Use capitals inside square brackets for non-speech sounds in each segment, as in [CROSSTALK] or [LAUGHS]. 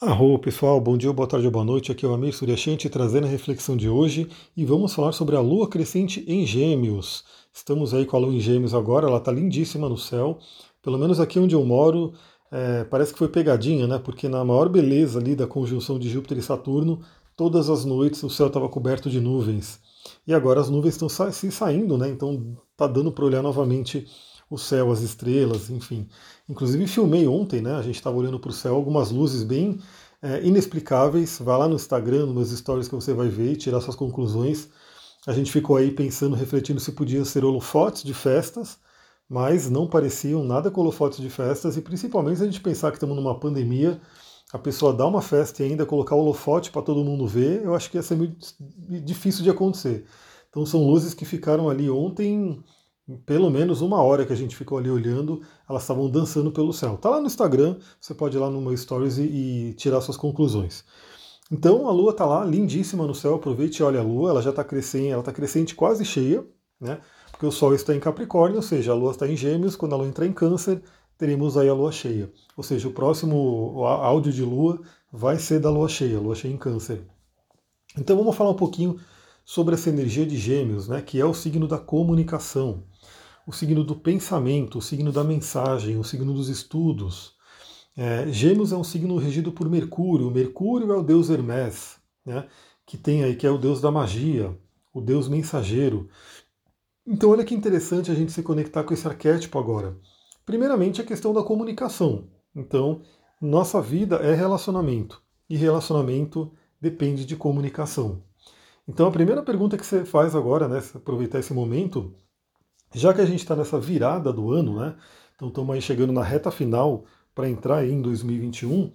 Arro, pessoal, bom dia, boa tarde, boa noite. Aqui é o Amir Suryashanti trazendo a reflexão de hoje e vamos falar sobre a lua crescente em Gêmeos. Estamos aí com a lua em Gêmeos agora, ela está lindíssima no céu. Pelo menos aqui onde eu moro, é, parece que foi pegadinha, né? Porque na maior beleza ali da conjunção de Júpiter e Saturno, todas as noites o céu estava coberto de nuvens. E agora as nuvens estão sa se saindo, né? Então tá dando para olhar novamente o céu, as estrelas, enfim. Inclusive filmei ontem, né? A gente estava olhando para o céu, algumas luzes bem é, inexplicáveis. Vá lá no Instagram, nos meus stories que você vai ver e tirar suas conclusões. A gente ficou aí pensando, refletindo se podiam ser holofotes de festas, mas não pareciam nada com holofotes de festas, e principalmente se a gente pensar que estamos numa pandemia, a pessoa dá uma festa e ainda colocar holofote para todo mundo ver, eu acho que ia ser muito difícil de acontecer. Então são luzes que ficaram ali ontem pelo menos uma hora que a gente ficou ali olhando, elas estavam dançando pelo céu. Tá lá no Instagram, você pode ir lá no meu stories e, e tirar suas conclusões. Então a lua tá lá, lindíssima no céu, aproveite e olha a lua, ela já está crescendo, ela está crescente quase cheia, né? Porque o sol está em Capricórnio, ou seja, a lua está em Gêmeos, quando a lua entrar em Câncer, teremos aí a lua cheia. Ou seja, o próximo áudio de lua vai ser da lua cheia, lua cheia em Câncer. Então vamos falar um pouquinho sobre essa energia de Gêmeos, né, que é o signo da comunicação o signo do pensamento, o signo da mensagem, o signo dos estudos. É, Gêmeos é um signo regido por Mercúrio. Mercúrio é o deus Hermes, né, que tem aí que é o deus da magia, o deus mensageiro. Então olha que interessante a gente se conectar com esse arquétipo agora. Primeiramente a questão da comunicação. Então nossa vida é relacionamento e relacionamento depende de comunicação. Então a primeira pergunta que você faz agora, né, aproveitar esse momento, já que a gente está nessa virada do ano, né? Então estamos aí chegando na reta final para entrar em 2021.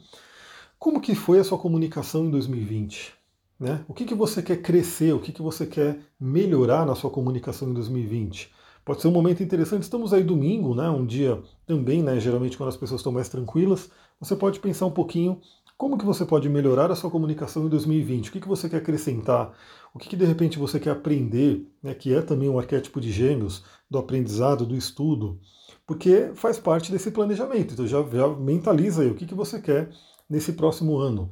Como que foi a sua comunicação em 2020? Né? O que, que você quer crescer? O que, que você quer melhorar na sua comunicação em 2020? Pode ser um momento interessante. Estamos aí domingo, né? Um dia também, né? Geralmente quando as pessoas estão mais tranquilas, você pode pensar um pouquinho como que você pode melhorar a sua comunicação em 2020? O que, que você quer acrescentar? O que, que de repente você quer aprender, né, que é também um arquétipo de gêmeos, do aprendizado, do estudo, porque faz parte desse planejamento. Então já, já mentaliza aí o que, que você quer nesse próximo ano.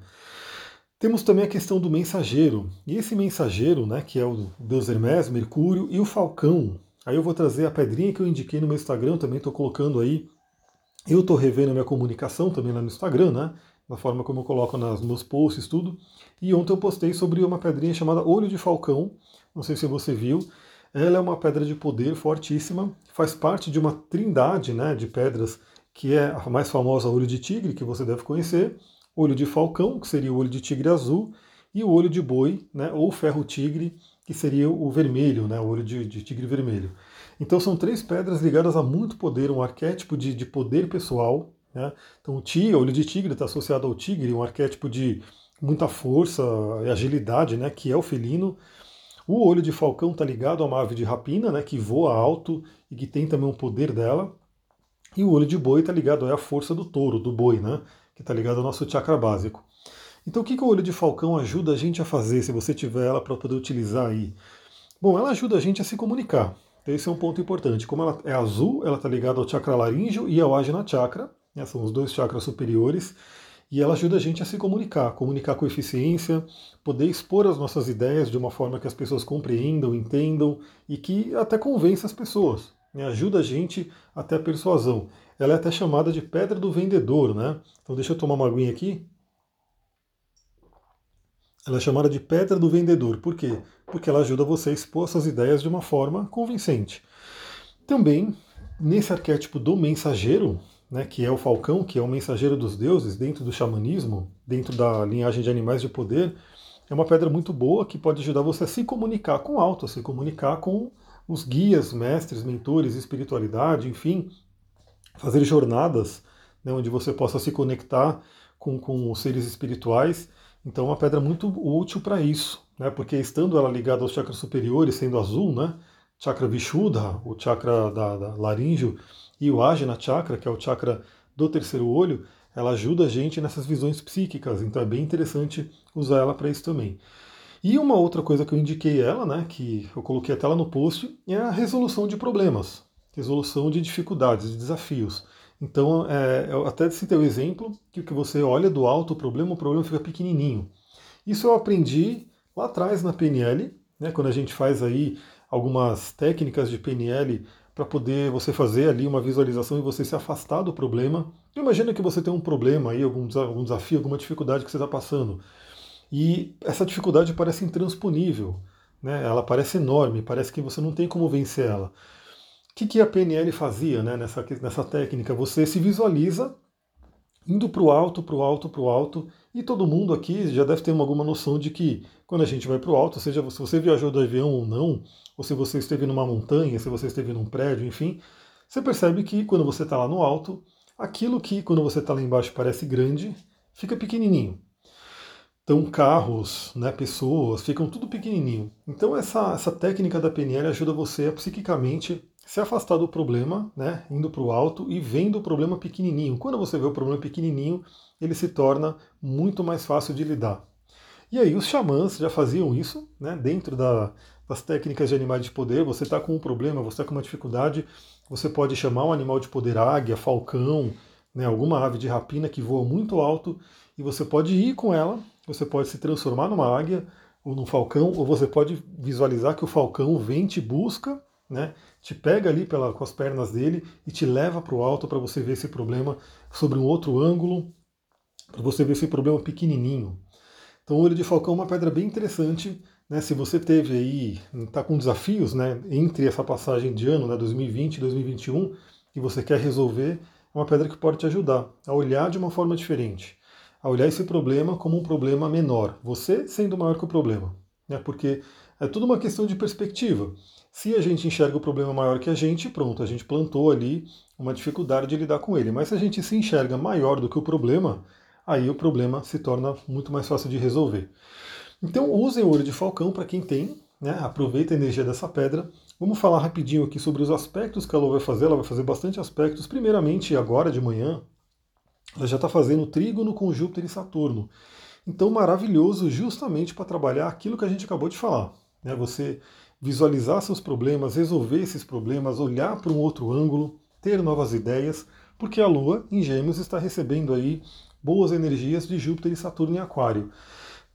Temos também a questão do mensageiro. E esse mensageiro, né, que é o Deus Hermes, Mercúrio e o Falcão. Aí eu vou trazer a pedrinha que eu indiquei no meu Instagram, também estou colocando aí. Eu estou revendo a minha comunicação também lá no Instagram, né? Na forma como eu coloco nas, nos posts, tudo. E ontem eu postei sobre uma pedrinha chamada Olho de Falcão, não sei se você viu. Ela é uma pedra de poder fortíssima, faz parte de uma trindade né, de pedras, que é a mais famosa Olho de Tigre, que você deve conhecer, Olho de Falcão, que seria o Olho de Tigre azul, e o Olho de Boi, né, ou Ferro Tigre, que seria o vermelho, né, o Olho de, de Tigre vermelho. Então são três pedras ligadas a muito poder, um arquétipo de, de poder pessoal, né? Então o tigre, olho de tigre está associado ao tigre, um arquétipo de muita força e agilidade, né? que é o felino. O olho de falcão está ligado a uma ave de rapina, né? que voa alto e que tem também um poder dela. E o olho de boi está ligado à força do touro, do boi, né? que está ligado ao nosso chakra básico. Então o que, que o olho de falcão ajuda a gente a fazer, se você tiver ela para poder utilizar aí? Bom, ela ajuda a gente a se comunicar. Então, esse é um ponto importante. Como ela é azul, ela está ligada ao chakra laríngeo e ao ajna chakra, né, são os dois chakras superiores, e ela ajuda a gente a se comunicar, comunicar com eficiência, poder expor as nossas ideias de uma forma que as pessoas compreendam, entendam e que até convença as pessoas. Né, ajuda a gente até a persuasão. Ela é até chamada de pedra do vendedor, né? Então deixa eu tomar uma aguinha aqui. Ela é chamada de pedra do vendedor. Por quê? Porque ela ajuda você a expor suas ideias de uma forma convincente. Também, nesse arquétipo do mensageiro, né, que é o falcão, que é o mensageiro dos deuses dentro do xamanismo, dentro da linhagem de animais de poder, é uma pedra muito boa que pode ajudar você a se comunicar com o alto, a se comunicar com os guias, mestres, mentores, espiritualidade, enfim, fazer jornadas né, onde você possa se conectar com, com os seres espirituais. Então, é uma pedra muito útil para isso, né, porque estando ela ligada aos chakras superiores, sendo azul, né, chakra Vishuddha, o chakra da, da laríngeo, e o Ajna Chakra, que é o chakra do terceiro olho, ela ajuda a gente nessas visões psíquicas, então é bem interessante usar ela para isso também. E uma outra coisa que eu indiquei ela, né, que eu coloquei até lá no post, é a resolução de problemas, resolução de dificuldades, de desafios. Então, é, eu até citei o exemplo que o que você olha do alto o problema, o problema fica pequenininho. Isso eu aprendi lá atrás na PNL, né, quando a gente faz aí algumas técnicas de PNL para poder você fazer ali uma visualização e você se afastar do problema. Imagina que você tem um problema aí, algum, algum desafio, alguma dificuldade que você está passando. E essa dificuldade parece intransponível, né? ela parece enorme, parece que você não tem como vencer ela. O que, que a PNL fazia né, nessa, nessa técnica? Você se visualiza indo para o alto, para o alto, para o alto, e todo mundo aqui já deve ter alguma noção de que quando a gente vai para o alto, seja se você viajou do avião ou não, ou se você esteve numa montanha, se você esteve num prédio, enfim, você percebe que quando você está lá no alto, aquilo que quando você está lá embaixo parece grande, fica pequenininho. Então, carros, né, pessoas, ficam tudo pequenininho. Então, essa, essa técnica da PNL ajuda você a psiquicamente se afastar do problema, né, indo para o alto e vendo o problema pequenininho. Quando você vê o problema pequenininho, ele se torna muito mais fácil de lidar. E aí, os xamãs já faziam isso, né, dentro da, das técnicas de animais de poder. Você está com um problema, você está com uma dificuldade, você pode chamar um animal de poder águia, falcão, né, alguma ave de rapina que voa muito alto, e você pode ir com ela você pode se transformar numa águia ou num falcão, ou você pode visualizar que o falcão vem te busca, né, te pega ali pela, com as pernas dele e te leva para o alto para você ver esse problema sobre um outro ângulo, para você ver esse problema pequenininho. Então o olho de falcão é uma pedra bem interessante, né, se você teve aí, está com desafios né, entre essa passagem de ano, né, 2020 e 2021, que você quer resolver, é uma pedra que pode te ajudar a olhar de uma forma diferente a olhar esse problema como um problema menor, você sendo maior que o problema. Né? Porque é tudo uma questão de perspectiva. Se a gente enxerga o problema maior que a gente, pronto, a gente plantou ali uma dificuldade de lidar com ele. Mas se a gente se enxerga maior do que o problema, aí o problema se torna muito mais fácil de resolver. Então usem o olho de falcão para quem tem, né? aproveita a energia dessa pedra. Vamos falar rapidinho aqui sobre os aspectos que ela vai fazer. Ela vai fazer bastante aspectos. Primeiramente, agora de manhã, ela já está fazendo trígono com Júpiter e Saturno. Então, maravilhoso justamente para trabalhar aquilo que a gente acabou de falar. Né? Você visualizar seus problemas, resolver esses problemas, olhar para um outro ângulo, ter novas ideias, porque a Lua em Gêmeos está recebendo aí boas energias de Júpiter e Saturno em Aquário.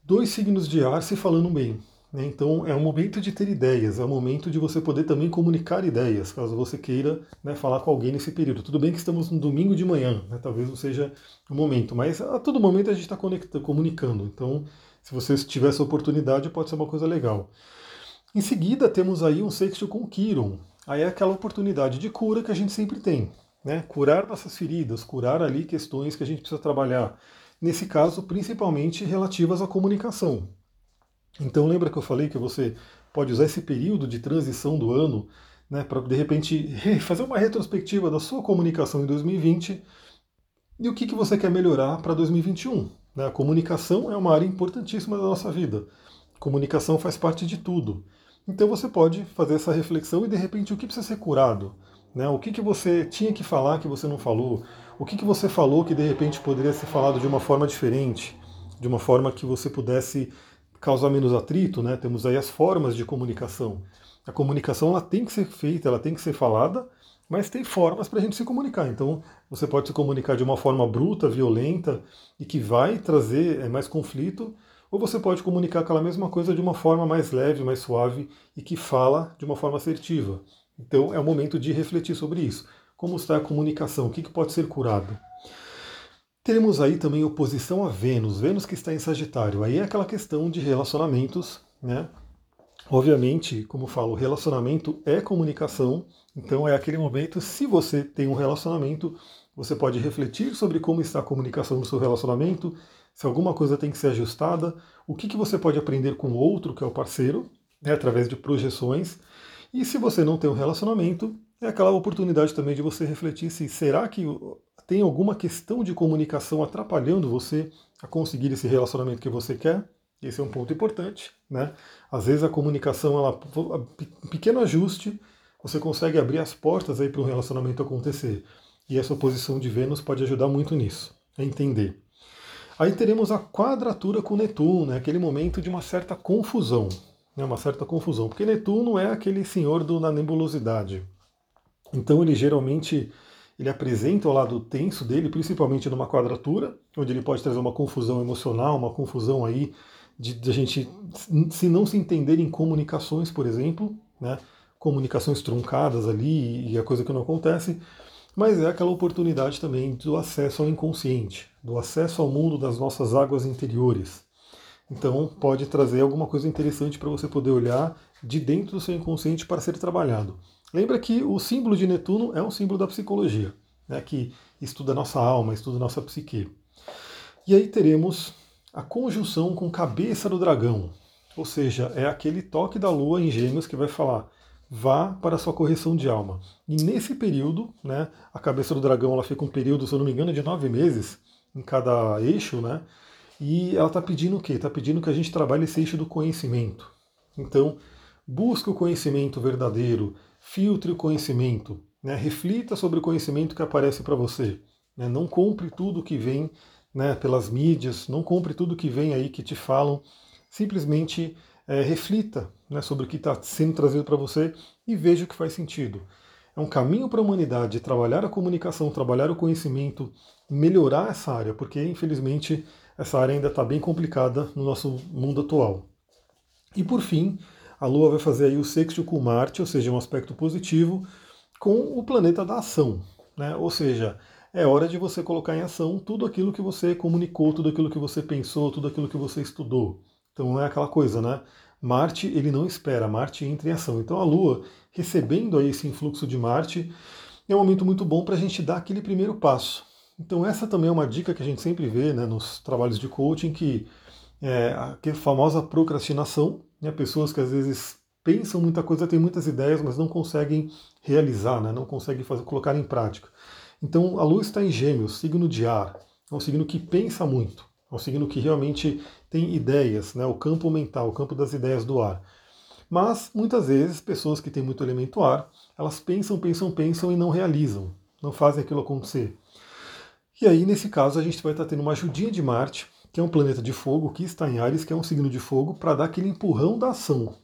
Dois signos de ar se falando bem. Né? Então é um momento de ter ideias, é um momento de você poder também comunicar ideias, caso você queira né, falar com alguém nesse período. Tudo bem que estamos no domingo de manhã, né, talvez não seja o momento, mas a todo momento a gente está comunicando. Então, se você tiver essa oportunidade, pode ser uma coisa legal. Em seguida, temos aí um sexto com Quiron. Aí é aquela oportunidade de cura que a gente sempre tem. Né? Curar nossas feridas, curar ali questões que a gente precisa trabalhar. Nesse caso, principalmente relativas à comunicação. Então lembra que eu falei que você pode usar esse período de transição do ano né, para de repente [LAUGHS] fazer uma retrospectiva da sua comunicação em 2020 e o que, que você quer melhorar para 2021. Né? A comunicação é uma área importantíssima da nossa vida. Comunicação faz parte de tudo. Então você pode fazer essa reflexão e de repente o que precisa ser curado? Né? O que, que você tinha que falar que você não falou? O que, que você falou que de repente poderia ser falado de uma forma diferente? De uma forma que você pudesse causar menos atrito, né? Temos aí as formas de comunicação. A comunicação ela tem que ser feita, ela tem que ser falada, mas tem formas para a gente se comunicar. Então, você pode se comunicar de uma forma bruta, violenta e que vai trazer é, mais conflito, ou você pode comunicar aquela mesma coisa de uma forma mais leve, mais suave e que fala de uma forma assertiva. Então, é o momento de refletir sobre isso. Como está a comunicação? O que, pode ser curado? Teremos aí também oposição a Vênus, Vênus que está em Sagitário. Aí é aquela questão de relacionamentos, né? Obviamente, como falo, relacionamento é comunicação, então é aquele momento, se você tem um relacionamento, você pode refletir sobre como está a comunicação no seu relacionamento, se alguma coisa tem que ser ajustada, o que, que você pode aprender com o outro, que é o parceiro, né, através de projeções. E se você não tem um relacionamento, é aquela oportunidade também de você refletir se será que tem alguma questão de comunicação atrapalhando você a conseguir esse relacionamento que você quer. Esse é um ponto importante, né? Às vezes a comunicação, ela, um pequeno ajuste, você consegue abrir as portas aí para um relacionamento acontecer. E essa oposição de Vênus pode ajudar muito nisso, a entender. Aí teremos a quadratura com Netuno, né? aquele momento de uma certa confusão. Né? Uma certa confusão, porque Netuno é aquele senhor do, da nebulosidade. Então ele geralmente ele apresenta o lado tenso dele, principalmente numa quadratura, onde ele pode trazer uma confusão emocional, uma confusão aí de, de a gente se não se entender em comunicações, por exemplo, né? comunicações truncadas ali e a coisa que não acontece, mas é aquela oportunidade também do acesso ao inconsciente, do acesso ao mundo das nossas águas interiores. Então pode trazer alguma coisa interessante para você poder olhar de dentro do seu inconsciente para ser trabalhado. Lembra que o símbolo de Netuno é um símbolo da psicologia, né, que estuda nossa alma, estuda nossa psique. E aí teremos a conjunção com cabeça do dragão, ou seja, é aquele toque da lua em gêmeos que vai falar vá para a sua correção de alma. E nesse período, né, a cabeça do dragão ela fica um período, se eu não me engano, de nove meses em cada eixo, né? E ela está pedindo o quê? Está pedindo que a gente trabalhe esse eixo do conhecimento. Então, busque o conhecimento verdadeiro, filtre o conhecimento, né? reflita sobre o conhecimento que aparece para você. Né? Não compre tudo que vem né, pelas mídias, não compre tudo que vem aí que te falam. Simplesmente é, reflita né, sobre o que está sendo trazido para você e veja o que faz sentido. É um caminho para a humanidade trabalhar a comunicação, trabalhar o conhecimento, melhorar essa área, porque infelizmente essa área ainda está bem complicada no nosso mundo atual. E por fim, a Lua vai fazer aí o sexto com Marte, ou seja, um aspecto positivo com o planeta da ação. Né? Ou seja, é hora de você colocar em ação tudo aquilo que você comunicou, tudo aquilo que você pensou, tudo aquilo que você estudou. Então é aquela coisa, né? Marte ele não espera, Marte entra em ação. Então a Lua, recebendo aí esse influxo de Marte, é um momento muito bom para a gente dar aquele primeiro passo. Então essa também é uma dica que a gente sempre vê né, nos trabalhos de coaching, que é a famosa procrastinação, né, pessoas que às vezes pensam muita coisa, têm muitas ideias, mas não conseguem realizar, né, não conseguem fazer, colocar em prática. Então a Lua está em gêmeos, signo de ar, é um signo que pensa muito, é um signo que realmente tem ideias, né, o campo mental, o campo das ideias do ar. Mas muitas vezes pessoas que têm muito elemento ar, elas pensam, pensam, pensam e não realizam, não fazem aquilo acontecer. E aí, nesse caso, a gente vai estar tendo uma ajudinha de Marte, que é um planeta de fogo, que está em Ares, que é um signo de fogo, para dar aquele empurrão da ação.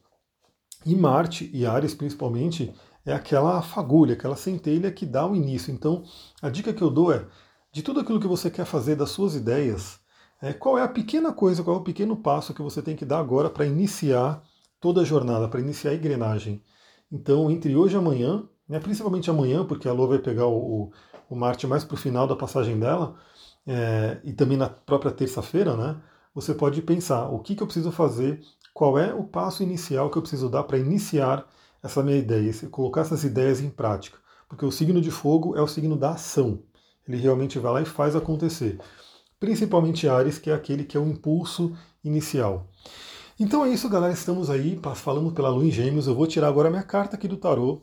E Marte e Ares, principalmente, é aquela fagulha, aquela centelha que dá o início. Então, a dica que eu dou é, de tudo aquilo que você quer fazer, das suas ideias, é, qual é a pequena coisa, qual é o pequeno passo que você tem que dar agora para iniciar toda a jornada, para iniciar a engrenagem. Então, entre hoje e amanhã, né, principalmente amanhã, porque a Lua vai pegar o, o Marte mais para o final da passagem dela, é, e também na própria terça-feira, né? Você pode pensar o que, que eu preciso fazer, qual é o passo inicial que eu preciso dar para iniciar essa minha ideia, colocar essas ideias em prática. Porque o signo de fogo é o signo da ação. Ele realmente vai lá e faz acontecer. Principalmente Ares, que é aquele que é o impulso inicial. Então é isso, galera. Estamos aí falando pela Lua em Gêmeos. Eu vou tirar agora a minha carta aqui do tarô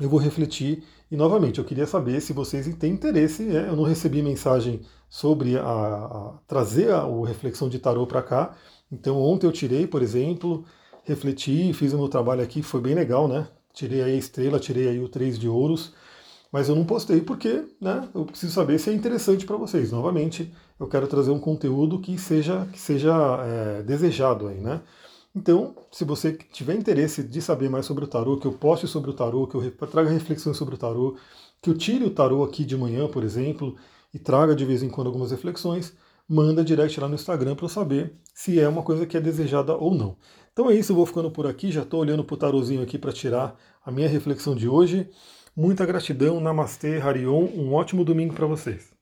eu vou refletir e novamente eu queria saber se vocês têm interesse. Né? Eu não recebi mensagem sobre a, a trazer a, a reflexão de tarô para cá. Então ontem eu tirei, por exemplo, refleti, fiz o meu trabalho aqui, foi bem legal, né? Tirei aí a estrela, tirei aí o três de ouros, mas eu não postei porque, né? Eu preciso saber se é interessante para vocês. Novamente, eu quero trazer um conteúdo que seja que seja é, desejado aí, né? Então, se você tiver interesse de saber mais sobre o tarô, que eu poste sobre o tarô, que eu traga reflexões sobre o tarô, que eu tire o tarô aqui de manhã, por exemplo, e traga de vez em quando algumas reflexões, manda direct lá no Instagram para eu saber se é uma coisa que é desejada ou não. Então é isso, eu vou ficando por aqui, já estou olhando para o tarozinho aqui para tirar a minha reflexão de hoje. Muita gratidão, Namastê, Harion, um ótimo domingo para vocês.